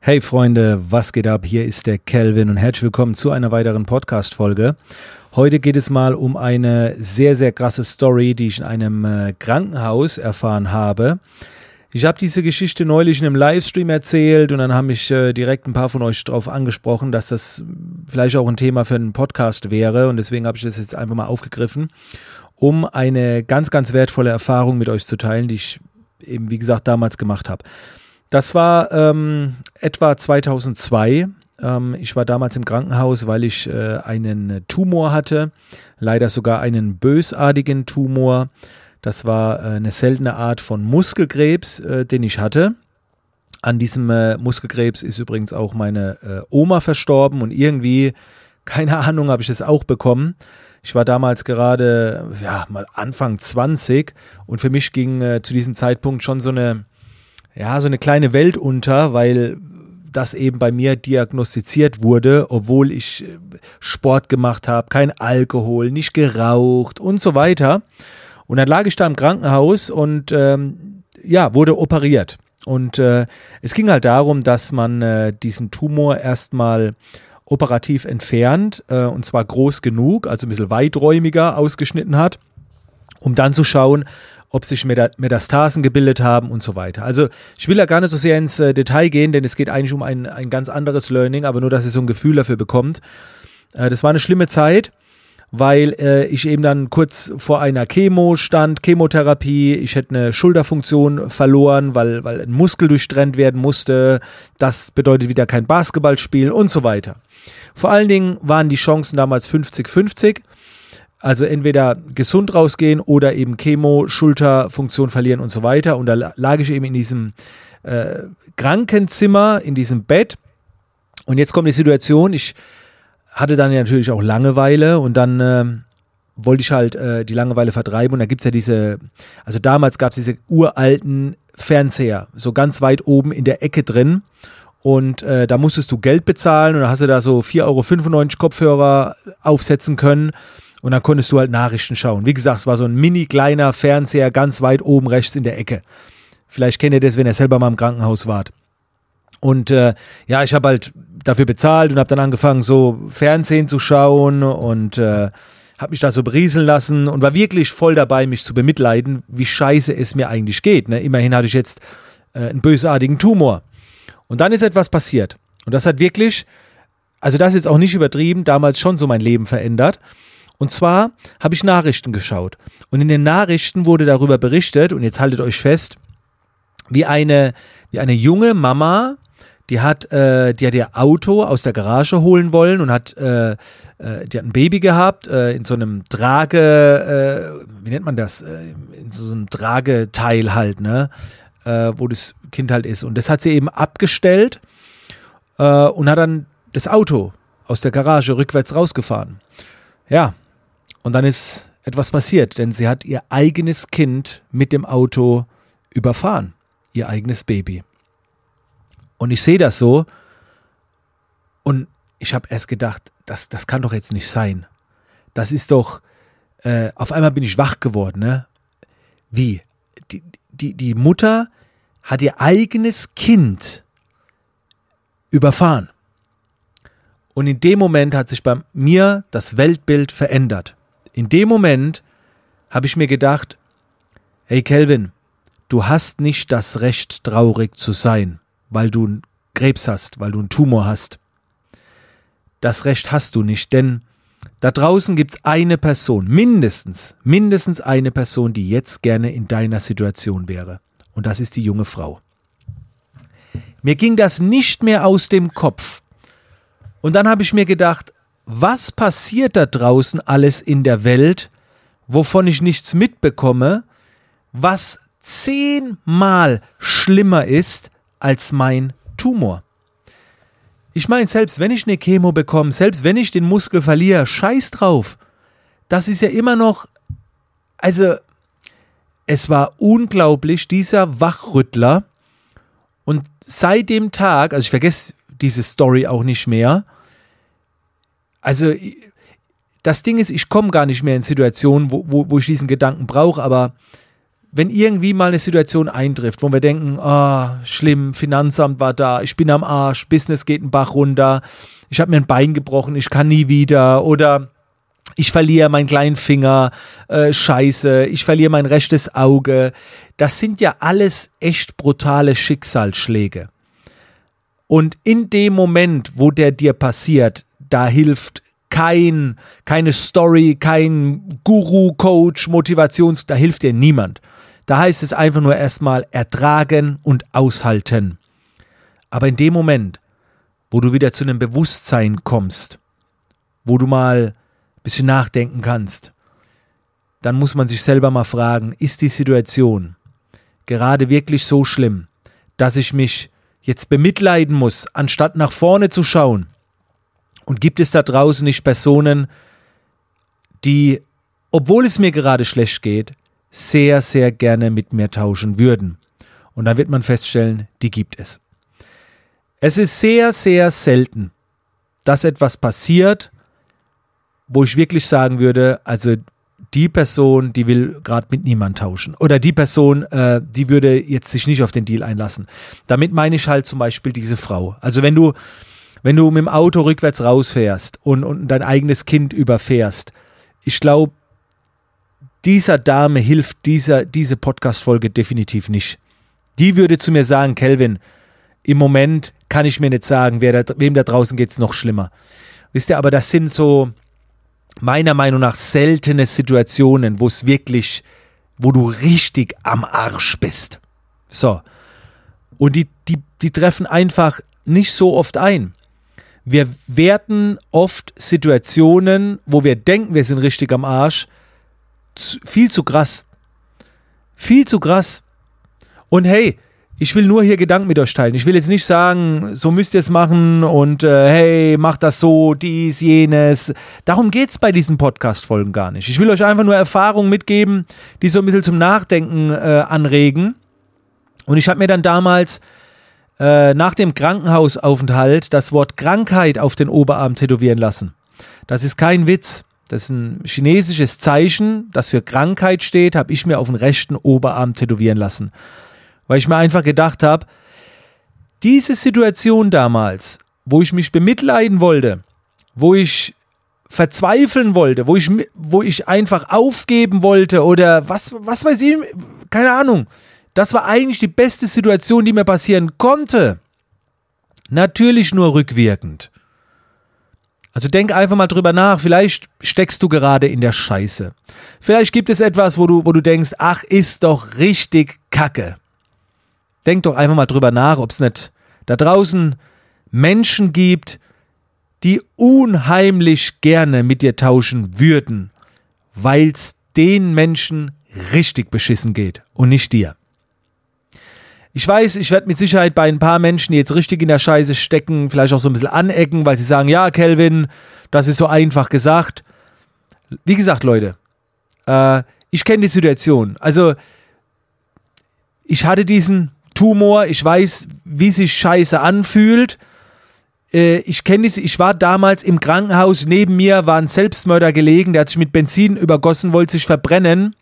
Hey Freunde, was geht ab? Hier ist der Kelvin und herzlich willkommen zu einer weiteren Podcast-Folge. Heute geht es mal um eine sehr, sehr krasse Story, die ich in einem äh, Krankenhaus erfahren habe. Ich habe diese Geschichte neulich in einem Livestream erzählt und dann haben mich äh, direkt ein paar von euch darauf angesprochen, dass das vielleicht auch ein Thema für einen Podcast wäre und deswegen habe ich das jetzt einfach mal aufgegriffen, um eine ganz, ganz wertvolle Erfahrung mit euch zu teilen, die ich eben, wie gesagt, damals gemacht habe. Das war ähm, etwa 2002. Ähm, ich war damals im Krankenhaus, weil ich äh, einen Tumor hatte, leider sogar einen bösartigen Tumor. Das war äh, eine seltene Art von Muskelkrebs, äh, den ich hatte. An diesem äh, Muskelkrebs ist übrigens auch meine äh, Oma verstorben und irgendwie, keine Ahnung, habe ich es auch bekommen. Ich war damals gerade, ja, mal Anfang 20 und für mich ging äh, zu diesem Zeitpunkt schon so eine, ja, so eine kleine Welt unter, weil das eben bei mir diagnostiziert wurde, obwohl ich äh, Sport gemacht habe, kein Alkohol, nicht geraucht und so weiter. Und dann lag ich da im Krankenhaus und ähm, ja, wurde operiert. Und äh, es ging halt darum, dass man äh, diesen Tumor erstmal operativ entfernt, äh, und zwar groß genug, also ein bisschen weiträumiger ausgeschnitten hat, um dann zu schauen, ob sich Metastasen gebildet haben und so weiter. Also ich will da gar nicht so sehr ins äh, Detail gehen, denn es geht eigentlich um ein, ein ganz anderes Learning, aber nur, dass ihr so ein Gefühl dafür bekommt. Äh, das war eine schlimme Zeit, weil äh, ich eben dann kurz vor einer Chemo stand, Chemotherapie, ich hätte eine Schulterfunktion verloren, weil, weil ein Muskel durchtrennt werden musste. Das bedeutet wieder kein Basketballspiel und so weiter. Vor allen Dingen waren die Chancen damals 50-50. Also entweder gesund rausgehen oder eben Chemo, Schulterfunktion verlieren und so weiter. Und da lag ich eben in diesem äh, Krankenzimmer, in diesem Bett. Und jetzt kommt die Situation, ich hatte dann natürlich auch Langeweile und dann äh, wollte ich halt äh, die Langeweile vertreiben. Und da gibt es ja diese, also damals gab es diese uralten Fernseher, so ganz weit oben in der Ecke drin. Und äh, da musstest du Geld bezahlen und dann hast du da so 4,95 Euro Kopfhörer aufsetzen können. Und dann konntest du halt Nachrichten schauen. Wie gesagt, es war so ein mini kleiner Fernseher ganz weit oben rechts in der Ecke. Vielleicht kennt ihr das, wenn ihr selber mal im Krankenhaus wart. Und äh, ja, ich habe halt dafür bezahlt und habe dann angefangen, so Fernsehen zu schauen und äh, habe mich da so berieseln lassen und war wirklich voll dabei, mich zu bemitleiden, wie scheiße es mir eigentlich geht. Ne? Immerhin hatte ich jetzt äh, einen bösartigen Tumor. Und dann ist etwas passiert. Und das hat wirklich, also das ist jetzt auch nicht übertrieben, damals schon so mein Leben verändert. Und zwar habe ich Nachrichten geschaut. Und in den Nachrichten wurde darüber berichtet, und jetzt haltet euch fest, wie eine, wie eine junge Mama, die hat, äh, die hat ihr Auto aus der Garage holen wollen und hat, äh, äh, die hat ein Baby gehabt, äh, in so einem Trage, äh, wie nennt man das? Äh, in so einem Trageteil halt, ne? Äh, wo das Kind halt ist. Und das hat sie eben abgestellt äh, und hat dann das Auto aus der Garage rückwärts rausgefahren. Ja, und dann ist etwas passiert, denn sie hat ihr eigenes Kind mit dem Auto überfahren, ihr eigenes Baby. Und ich sehe das so und ich habe erst gedacht, das, das kann doch jetzt nicht sein. Das ist doch, äh, auf einmal bin ich wach geworden, ne? Wie? Die, die, die Mutter hat ihr eigenes Kind überfahren. Und in dem Moment hat sich bei mir das Weltbild verändert. In dem Moment habe ich mir gedacht, hey Kelvin, du hast nicht das Recht, traurig zu sein, weil du Krebs hast, weil du einen Tumor hast. Das Recht hast du nicht, denn da draußen gibt es eine Person, mindestens, mindestens eine Person, die jetzt gerne in deiner Situation wäre. Und das ist die junge Frau. Mir ging das nicht mehr aus dem Kopf. Und dann habe ich mir gedacht, was passiert da draußen alles in der Welt, wovon ich nichts mitbekomme, was zehnmal schlimmer ist als mein Tumor. Ich meine, selbst wenn ich eine Chemo bekomme, selbst wenn ich den Muskel verliere, scheiß drauf. Das ist ja immer noch, also es war unglaublich, dieser Wachrüttler. Und seit dem Tag, also ich vergesse diese Story auch nicht mehr, also das Ding ist, ich komme gar nicht mehr in Situationen, wo, wo, wo ich diesen Gedanken brauche, aber wenn irgendwie mal eine Situation eintrifft, wo wir denken, oh, schlimm, Finanzamt war da, ich bin am Arsch, Business geht einen Bach runter, ich habe mir ein Bein gebrochen, ich kann nie wieder oder ich verliere meinen kleinen Finger, äh, scheiße, ich verliere mein rechtes Auge. Das sind ja alles echt brutale Schicksalsschläge. Und in dem Moment, wo der dir passiert, da hilft kein, keine Story, kein Guru, Coach, Motivations, da hilft dir niemand. Da heißt es einfach nur erstmal ertragen und aushalten. Aber in dem Moment, wo du wieder zu einem Bewusstsein kommst, wo du mal ein bisschen nachdenken kannst, dann muss man sich selber mal fragen, ist die Situation gerade wirklich so schlimm, dass ich mich jetzt bemitleiden muss, anstatt nach vorne zu schauen? Und gibt es da draußen nicht Personen, die, obwohl es mir gerade schlecht geht, sehr, sehr gerne mit mir tauschen würden. Und dann wird man feststellen, die gibt es. Es ist sehr, sehr selten, dass etwas passiert, wo ich wirklich sagen würde, also die Person, die will gerade mit niemand tauschen. Oder die Person, äh, die würde jetzt sich nicht auf den Deal einlassen. Damit meine ich halt zum Beispiel diese Frau. Also wenn du, wenn du mit dem Auto rückwärts rausfährst und, und dein eigenes Kind überfährst, ich glaube, dieser Dame hilft dieser, diese Podcast-Folge definitiv nicht. Die würde zu mir sagen, Kelvin, im Moment kann ich mir nicht sagen, wer da, wem da draußen geht es noch schlimmer. Wisst ihr, aber das sind so meiner Meinung nach seltene Situationen, wo es wirklich, wo du richtig am Arsch bist. So. Und die, die, die treffen einfach nicht so oft ein. Wir werten oft Situationen, wo wir denken, wir sind richtig am Arsch, viel zu krass. Viel zu krass. Und hey, ich will nur hier Gedanken mit euch teilen. Ich will jetzt nicht sagen, so müsst ihr es machen und äh, hey, macht das so, dies, jenes. Darum geht es bei diesen Podcast-Folgen gar nicht. Ich will euch einfach nur Erfahrungen mitgeben, die so ein bisschen zum Nachdenken äh, anregen. Und ich habe mir dann damals äh, nach dem Krankenhausaufenthalt das Wort Krankheit auf den Oberarm tätowieren lassen. Das ist kein Witz. Das ist ein chinesisches Zeichen, das für Krankheit steht, habe ich mir auf den rechten Oberarm tätowieren lassen. Weil ich mir einfach gedacht habe, diese Situation damals, wo ich mich bemitleiden wollte, wo ich verzweifeln wollte, wo ich, wo ich einfach aufgeben wollte oder was, was weiß ich, keine Ahnung. Das war eigentlich die beste Situation, die mir passieren konnte. Natürlich nur rückwirkend. Also denk einfach mal drüber nach, vielleicht steckst du gerade in der Scheiße. Vielleicht gibt es etwas, wo du, wo du denkst, ach, ist doch richtig Kacke. Denk doch einfach mal drüber nach, ob es nicht da draußen Menschen gibt, die unheimlich gerne mit dir tauschen würden, weil es den Menschen richtig beschissen geht und nicht dir. Ich weiß, ich werde mit Sicherheit bei ein paar Menschen, die jetzt richtig in der Scheiße stecken, vielleicht auch so ein bisschen anecken, weil sie sagen, ja, Kelvin, das ist so einfach gesagt. Wie gesagt, Leute, äh, ich kenne die Situation. Also, ich hatte diesen Tumor, ich weiß, wie sich Scheiße anfühlt. Äh, ich kenne ich war damals im Krankenhaus, neben mir war ein Selbstmörder gelegen, der hat sich mit Benzin übergossen, wollte sich verbrennen.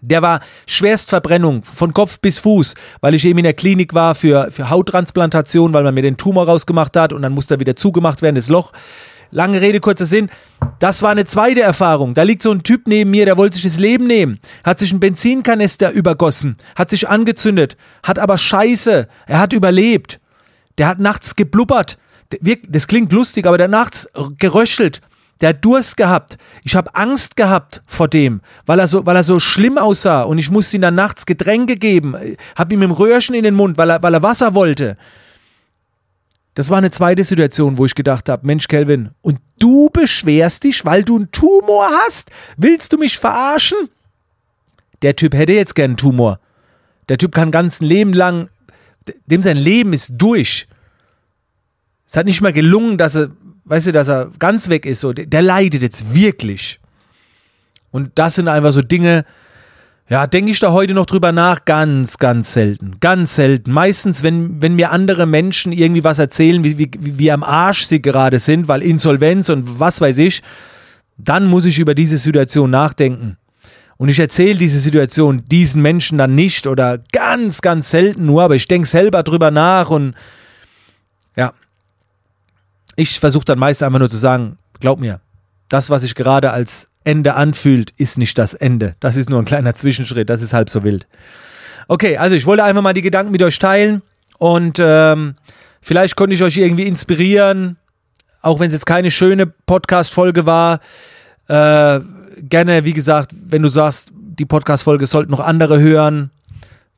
Der war Schwerstverbrennung von Kopf bis Fuß, weil ich eben in der Klinik war für, für Hauttransplantation, weil man mir den Tumor rausgemacht hat und dann musste er wieder zugemacht werden, das Loch. Lange Rede, kurzer Sinn. Das war eine zweite Erfahrung. Da liegt so ein Typ neben mir, der wollte sich das Leben nehmen, hat sich einen Benzinkanister übergossen, hat sich angezündet, hat aber Scheiße, er hat überlebt. Der hat nachts geblubbert. Das klingt lustig, aber der hat nachts geröchelt der hat Durst gehabt. Ich habe Angst gehabt vor dem, weil er so, weil er so schlimm aussah und ich musste ihm dann nachts Getränke geben, habe ihm im Röhrchen in den Mund, weil er, weil er Wasser wollte. Das war eine zweite Situation, wo ich gedacht habe, Mensch, Kelvin, und du beschwerst dich, weil du einen Tumor hast? Willst du mich verarschen? Der Typ hätte jetzt gern einen Tumor. Der Typ kann ganzen Leben lang, dem sein Leben ist durch. Es hat nicht mal gelungen, dass er weißt du, dass er ganz weg ist, so, der, leidet jetzt wirklich. Und das sind einfach so Dinge, ja, denke ich da heute noch drüber nach, ganz, ganz selten. Ganz selten. Meistens, wenn, wenn mir andere Menschen irgendwie was erzählen, wie, wie, wie am Arsch sie gerade sind, weil Insolvenz und was weiß ich, dann muss ich über diese Situation nachdenken. Und ich erzähle diese Situation diesen Menschen dann nicht oder ganz, ganz selten nur, aber ich denke selber drüber nach und ja. Ich versuche dann meist einfach nur zu sagen, glaub mir, das, was sich gerade als Ende anfühlt, ist nicht das Ende. Das ist nur ein kleiner Zwischenschritt, das ist halb so wild. Okay, also ich wollte einfach mal die Gedanken mit euch teilen und ähm, vielleicht konnte ich euch irgendwie inspirieren, auch wenn es jetzt keine schöne Podcast-Folge war. Äh, gerne, wie gesagt, wenn du sagst, die Podcast-Folge sollten noch andere hören,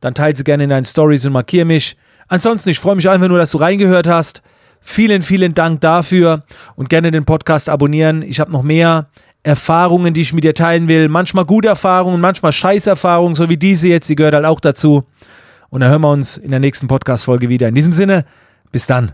dann teile sie gerne in deinen Stories und markiere mich. Ansonsten, ich freue mich einfach nur, dass du reingehört hast. Vielen, vielen Dank dafür und gerne den Podcast abonnieren. Ich habe noch mehr Erfahrungen, die ich mit dir teilen will. Manchmal gute Erfahrungen, manchmal Scheißerfahrungen, so wie diese jetzt, die gehört halt auch dazu. Und dann hören wir uns in der nächsten Podcast-Folge wieder. In diesem Sinne, bis dann.